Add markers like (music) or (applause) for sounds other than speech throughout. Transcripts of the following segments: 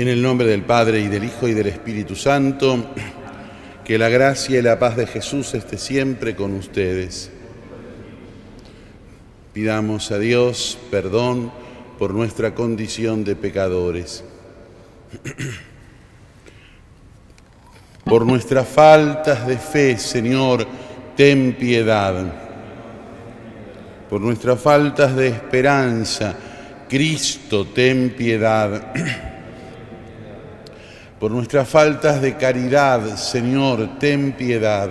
En el nombre del Padre y del Hijo y del Espíritu Santo, que la gracia y la paz de Jesús esté siempre con ustedes. Pidamos a Dios perdón por nuestra condición de pecadores, por nuestras faltas de fe, Señor, ten piedad, por nuestras faltas de esperanza, Cristo, ten piedad. Por nuestras faltas de caridad, Señor, ten piedad.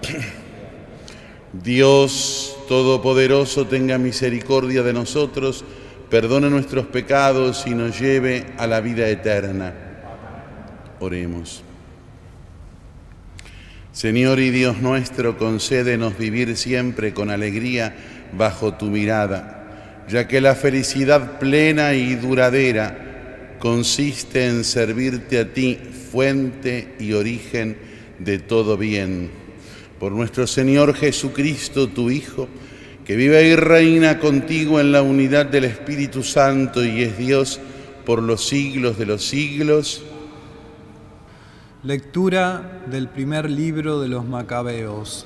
(clears throat) Dios Todopoderoso, tenga misericordia de nosotros, perdone nuestros pecados y nos lleve a la vida eterna. Oremos. Señor y Dios nuestro, concédenos vivir siempre con alegría bajo tu mirada, ya que la felicidad plena y duradera consiste en servirte a ti, fuente y origen de todo bien. Por nuestro Señor Jesucristo, tu Hijo, que vive y reina contigo en la unidad del Espíritu Santo y es Dios por los siglos de los siglos. Lectura del primer libro de los Macabeos.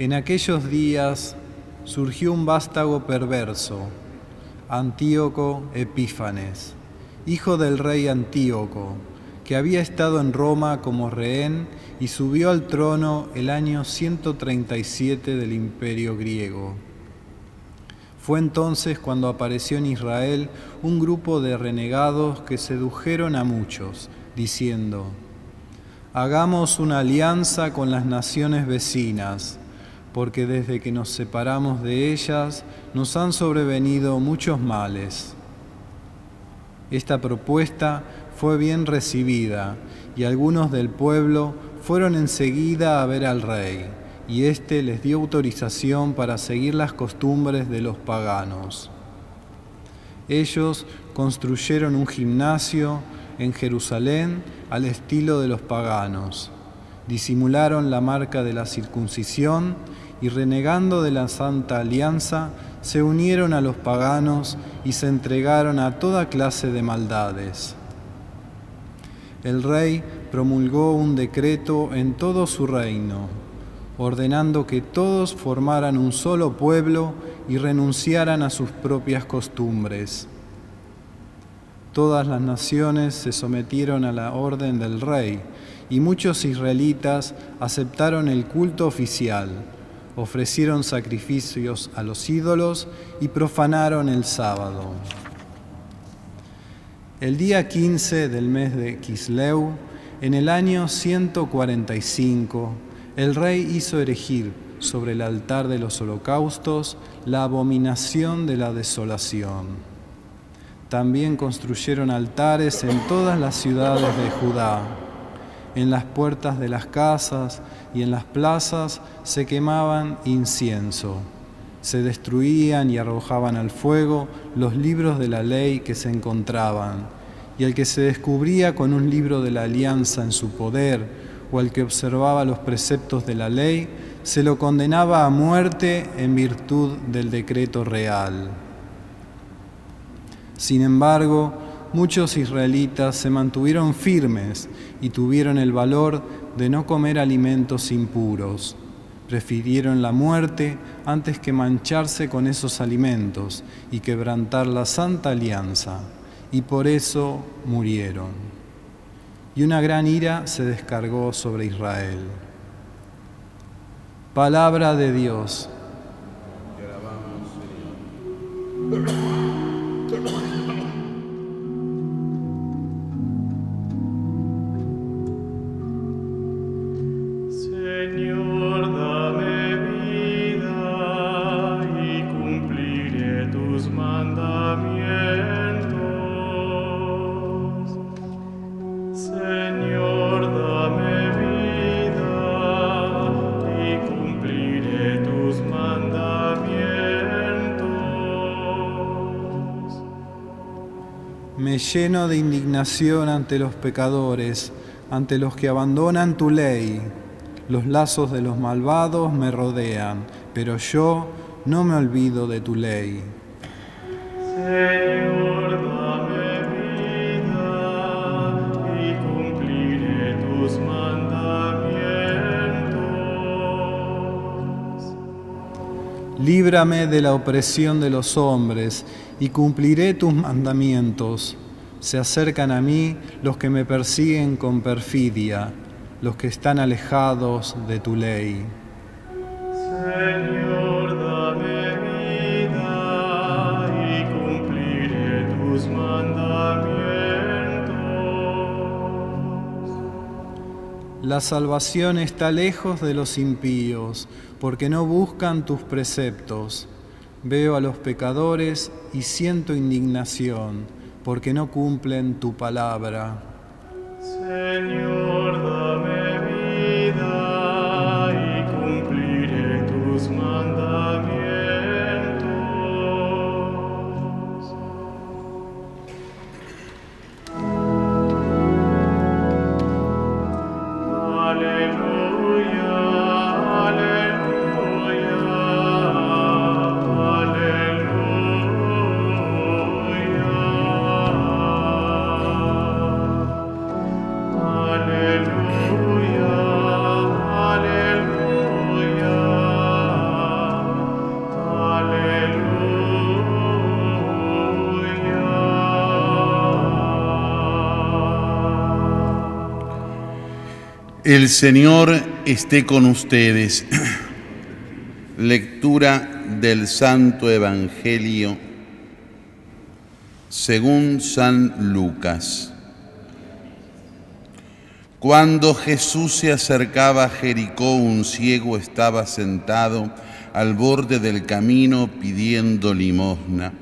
En aquellos días surgió un vástago perverso, Antíoco Epífanes hijo del rey Antíoco, que había estado en Roma como rehén y subió al trono el año 137 del imperio griego. Fue entonces cuando apareció en Israel un grupo de renegados que sedujeron a muchos, diciendo, Hagamos una alianza con las naciones vecinas, porque desde que nos separamos de ellas nos han sobrevenido muchos males. Esta propuesta fue bien recibida y algunos del pueblo fueron enseguida a ver al rey, y éste les dio autorización para seguir las costumbres de los paganos. Ellos construyeron un gimnasio en Jerusalén al estilo de los paganos, disimularon la marca de la circuncisión y renegando de la santa alianza, se unieron a los paganos y se entregaron a toda clase de maldades. El rey promulgó un decreto en todo su reino, ordenando que todos formaran un solo pueblo y renunciaran a sus propias costumbres. Todas las naciones se sometieron a la orden del rey y muchos israelitas aceptaron el culto oficial ofrecieron sacrificios a los ídolos y profanaron el sábado. El día 15 del mes de Kisleu, en el año 145, el rey hizo erigir sobre el altar de los holocaustos la abominación de la desolación. También construyeron altares en todas las ciudades de Judá en las puertas de las casas y en las plazas se quemaban incienso. Se destruían y arrojaban al fuego los libros de la ley que se encontraban, y el que se descubría con un libro de la alianza en su poder, o el que observaba los preceptos de la ley, se lo condenaba a muerte en virtud del decreto real. Sin embargo, muchos israelitas se mantuvieron firmes y tuvieron el valor de no comer alimentos impuros. Prefirieron la muerte antes que mancharse con esos alimentos y quebrantar la santa alianza, y por eso murieron. Y una gran ira se descargó sobre Israel. Palabra de Dios. Lleno de indignación ante los pecadores, ante los que abandonan tu ley. Los lazos de los malvados me rodean, pero yo no me olvido de tu ley. Líbrame de la opresión de los hombres y cumpliré tus mandamientos. Se acercan a mí los que me persiguen con perfidia, los que están alejados de tu ley. La salvación está lejos de los impíos, porque no buscan tus preceptos. Veo a los pecadores y siento indignación, porque no cumplen tu palabra. El Señor esté con ustedes. (clears throat) Lectura del Santo Evangelio según San Lucas. Cuando Jesús se acercaba a Jericó, un ciego estaba sentado al borde del camino pidiendo limosna.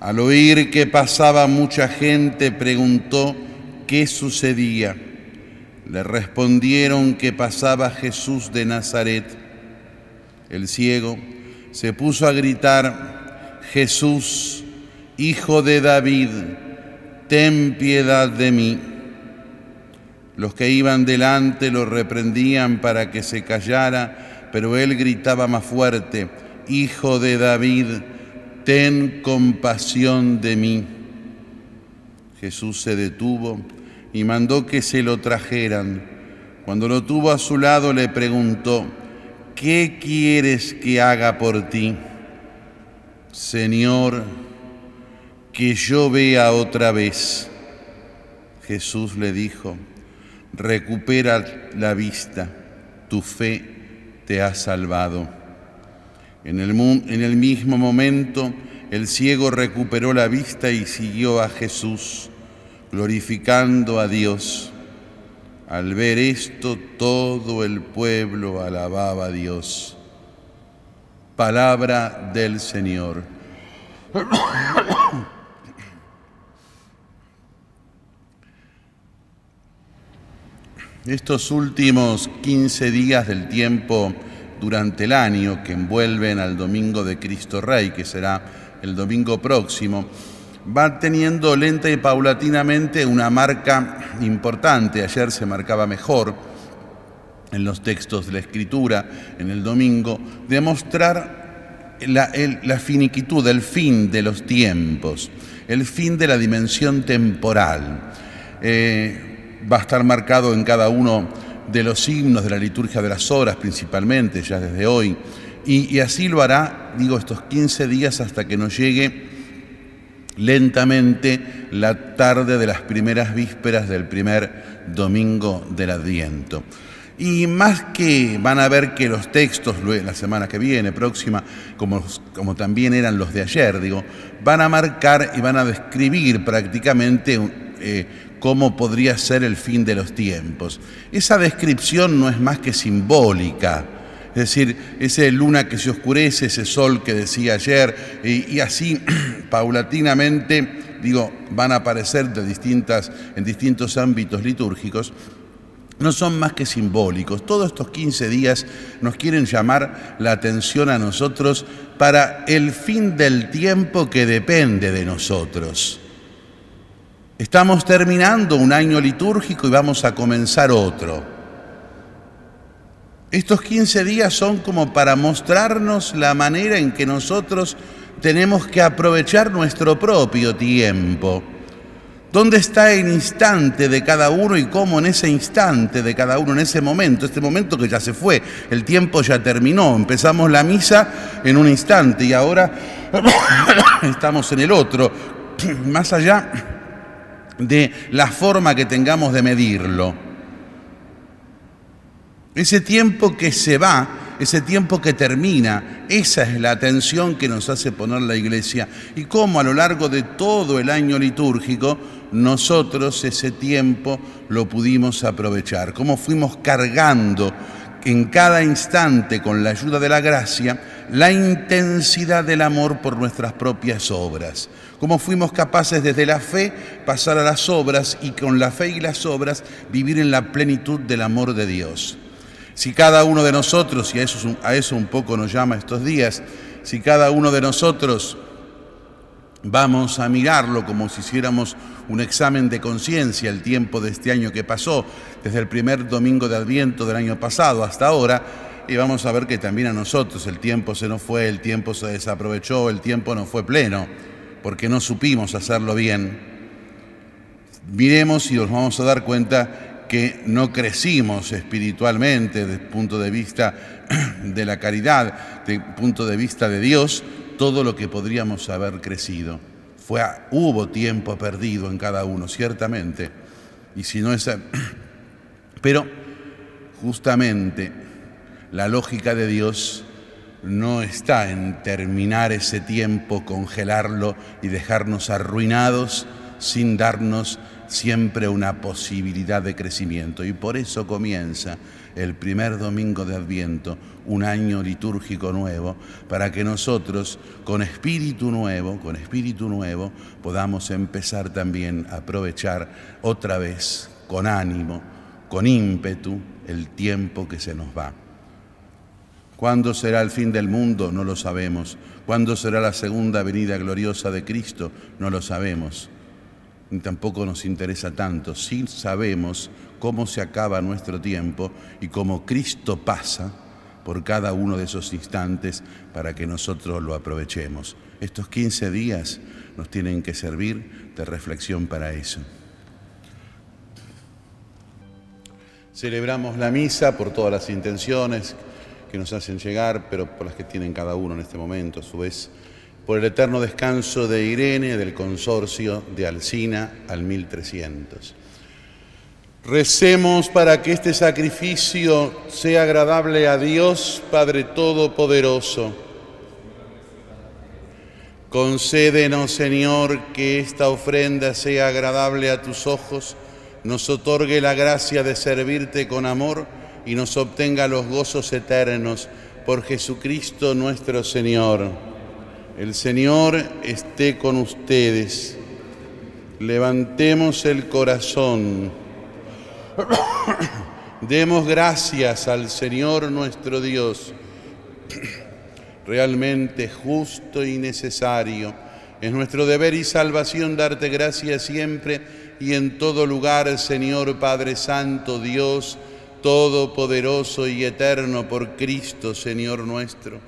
Al oír que pasaba mucha gente, preguntó qué sucedía. Le respondieron que pasaba Jesús de Nazaret. El ciego se puso a gritar, Jesús, hijo de David, ten piedad de mí. Los que iban delante lo reprendían para que se callara, pero él gritaba más fuerte, Hijo de David, ten compasión de mí. Jesús se detuvo y mandó que se lo trajeran. Cuando lo tuvo a su lado le preguntó, ¿qué quieres que haga por ti? Señor, que yo vea otra vez. Jesús le dijo, recupera la vista, tu fe te ha salvado. En el, en el mismo momento, el ciego recuperó la vista y siguió a Jesús, glorificando a Dios. Al ver esto, todo el pueblo alababa a Dios. Palabra del Señor. Estos últimos 15 días del tiempo durante el año que envuelven al Domingo de Cristo Rey, que será el domingo próximo, va teniendo lenta y paulatinamente una marca importante. Ayer se marcaba mejor en los textos de la Escritura, en el domingo, de mostrar la, el- la finiquitud, el fin de los tiempos, el fin de la dimensión temporal. Eh, va a estar marcado en cada uno de los signos de la liturgia de las horas, principalmente, ya desde hoy. Y, y así lo hará, digo, estos 15 días hasta que nos llegue lentamente la tarde de las primeras vísperas del primer domingo del Adviento. Y más que van a ver que los textos la semana que viene, próxima, como, como también eran los de ayer, digo, van a marcar y van a describir prácticamente eh, cómo podría ser el fin de los tiempos. Esa descripción no es más que simbólica. Es decir, ese luna que se oscurece, ese sol que decía ayer, y, y así (clears throat) paulatinamente, digo, van a aparecer de distintas, en distintos ámbitos litúrgicos, no son más que simbólicos. Todos estos 15 días nos quieren llamar la atención a nosotros para el fin del tiempo que depende de nosotros. Estamos terminando un año litúrgico y vamos a comenzar otro. Estos 15 días son como para mostrarnos la manera en que nosotros tenemos que aprovechar nuestro propio tiempo. ¿Dónde está el instante de cada uno y cómo en ese instante de cada uno, en ese momento, este momento que ya se fue, el tiempo ya terminó, empezamos la misa en un instante y ahora (coughs) estamos en el otro, (coughs) más allá de la forma que tengamos de medirlo. Ese tiempo que se va, ese tiempo que termina, esa es la atención que nos hace poner la iglesia. Y cómo a lo largo de todo el año litúrgico nosotros ese tiempo lo pudimos aprovechar, cómo fuimos cargando en cada instante con la ayuda de la gracia la intensidad del amor por nuestras propias obras, cómo fuimos capaces desde la fe pasar a las obras y con la fe y las obras vivir en la plenitud del amor de Dios. Si cada uno de nosotros, y a eso, un poco nos llama estos días, si cada uno de nosotros vamos a mirarlo como si hiciéramos un examen de conciencia el tiempo de este año que pasó, desde el primer domingo de Adviento del año pasado hasta ahora, y vamos a ver que también a nosotros el tiempo se nos fue, el tiempo se desaprovechó, el tiempo no fue pleno, porque no supimos hacerlo bien. Miremos y nos vamos a dar cuenta que no crecimos espiritualmente desde el punto de vista (clears throat) de la caridad, desde el punto de vista de Dios, todo lo que podríamos haber crecido. Fue, hubo tiempo perdido en cada uno, ciertamente. Y si no es... (clears throat) Pero justamente la lógica de Dios no está en terminar ese tiempo, congelarlo y dejarnos arruinados sin darnos siempre una posibilidad de crecimiento. Y por eso comienza el primer domingo de Adviento, un año litúrgico nuevo, para que nosotros, con espíritu nuevo, con espíritu nuevo, podamos empezar también a aprovechar otra vez, con ánimo, con ímpetu, el tiempo que se nos va. ¿Cuándo será el fin del mundo? No lo sabemos. ¿Cuándo será la segunda venida gloriosa de Cristo? No lo sabemos tampoco nos interesa tanto. Sí sabemos cómo se acaba nuestro tiempo y cómo Cristo pasa por cada uno de esos instantes para que nosotros lo aprovechemos. Estos 15 días nos tienen que servir de reflexión para eso. Celebramos la misa por todas las intenciones que nos hacen llegar, pero por las que tienen cada uno en este momento, a su vez por el eterno descanso de Irene del consorcio de Alcina al 1300. Recemos para que este sacrificio sea agradable a Dios Padre Todopoderoso. Concédenos, Señor, que esta ofrenda sea agradable a tus ojos, nos otorgue la gracia de servirte con amor y nos obtenga los gozos eternos por Jesucristo nuestro Señor. El Señor esté con ustedes. Levantemos el corazón. (coughs) Demos gracias al Señor nuestro Dios. (coughs) Realmente justo y necesario. Es nuestro deber y salvación darte gracias siempre y en todo lugar, Señor Padre Santo, Dios Todopoderoso y Eterno por Cristo, Señor nuestro.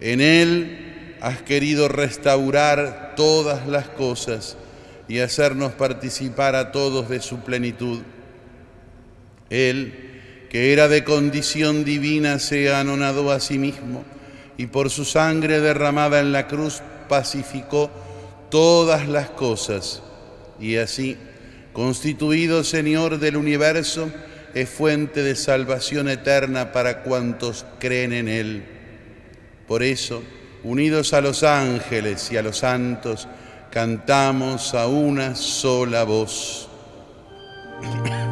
En Él has querido restaurar todas las cosas y hacernos participar a todos de su plenitud. Él, que era de condición divina, se anonadó a sí mismo y por su sangre derramada en la cruz pacificó todas las cosas y así, constituido Señor del universo, es fuente de salvación eterna para cuantos creen en Él. Por eso, unidos a los ángeles y a los santos, cantamos a una sola voz. (clears throat)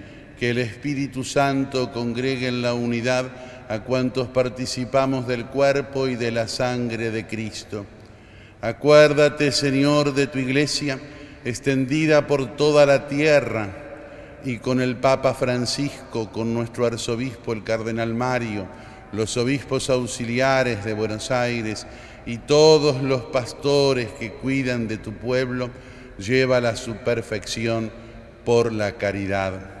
que el Espíritu Santo congregue en la unidad a cuantos participamos del cuerpo y de la sangre de Cristo. Acuérdate, Señor, de tu iglesia extendida por toda la tierra y con el Papa Francisco, con nuestro arzobispo, el Cardenal Mario, los obispos auxiliares de Buenos Aires y todos los pastores que cuidan de tu pueblo, llévala a su perfección por la caridad.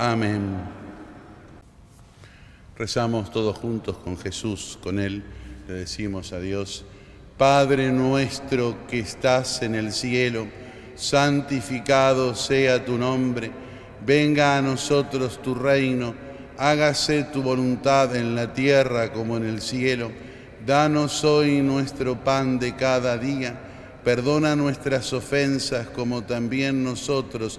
Amén. Rezamos todos juntos con Jesús, con Él, le decimos a Dios, Padre nuestro que estás en el cielo, santificado sea tu nombre, venga a nosotros tu reino, hágase tu voluntad en la tierra como en el cielo. Danos hoy nuestro pan de cada día, perdona nuestras ofensas como también nosotros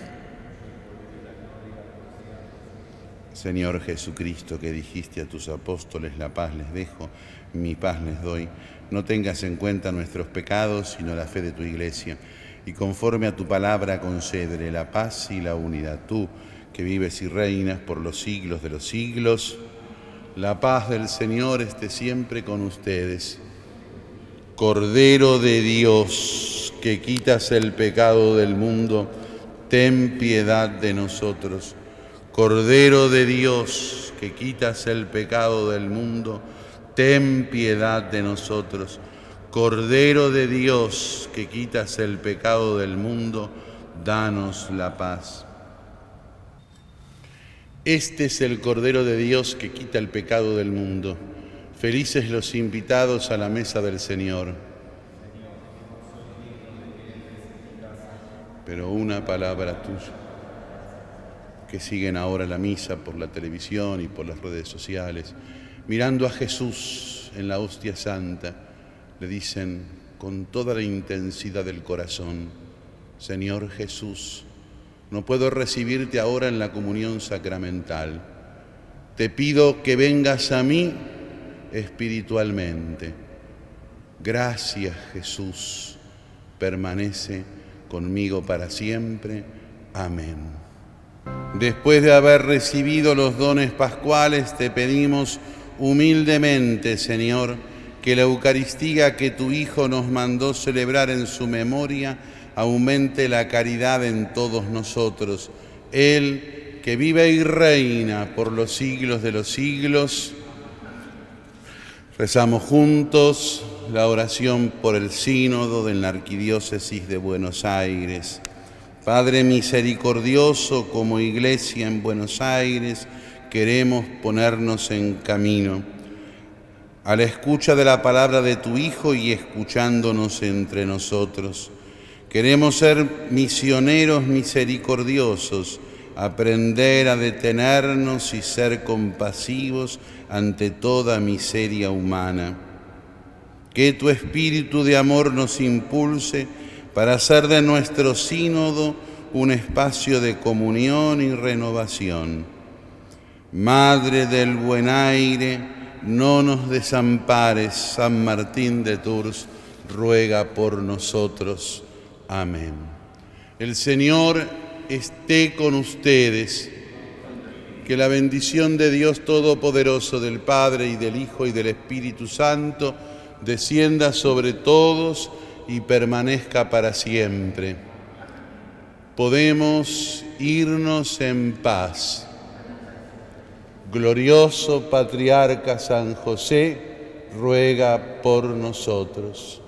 Señor Jesucristo, que dijiste a tus apóstoles, la paz les dejo, mi paz les doy, no tengas en cuenta nuestros pecados, sino la fe de tu iglesia y conforme a tu palabra concédele la paz y la unidad. Tú, que vives y reinas por los siglos de los siglos, la paz del Señor esté siempre con ustedes. Cordero de Dios, que quitas el pecado del mundo, ten piedad de nosotros. Cordero de Dios, que quitas el pecado del mundo, ten piedad de nosotros. Cordero de Dios, que quitas el pecado del mundo, danos la paz. Este es el Cordero de Dios que quita el pecado del mundo. Felices los invitados a la mesa del Señor. Pero una palabra tuya, que siguen ahora la misa por la televisión y por las redes sociales, mirando a Jesús en la hostia santa le dicen con toda la intensidad del corazón, Señor Jesús, no puedo recibirte ahora en la comunión sacramental. Te pido que vengas a mí espiritualmente. Gracias Jesús, permanece conmigo para siempre. Amén. Después de haber recibido los dones pascuales, te pedimos humildemente, Señor, que la Eucaristía que tu Hijo nos mandó celebrar en su memoria aumente la caridad en todos nosotros. Él que vive y reina por los siglos de los siglos. Rezamos juntos la oración por el sínodo de la Arquidiócesis de Buenos Aires. Padre misericordioso, como iglesia en Buenos Aires, queremos ponernos en camino a la escucha de la palabra de tu Hijo y escuchándonos entre nosotros. Queremos ser misioneros misericordiosos, aprender a detenernos y ser compasivos ante toda miseria humana. Que tu espíritu de amor nos impulse para hacer de nuestro sínodo un espacio de comunión y renovación. Madre del buen aire, no nos desampares, San Martín de Tours, ruega por nosotros. Amén. El Señor esté con ustedes. Que la bendición de Dios Todopoderoso, del Padre y del Hijo y del Espíritu Santo, descienda sobre todos y permanezca para siempre. Podemos irnos en paz glorioso patriarca San José, ruega por nosotros.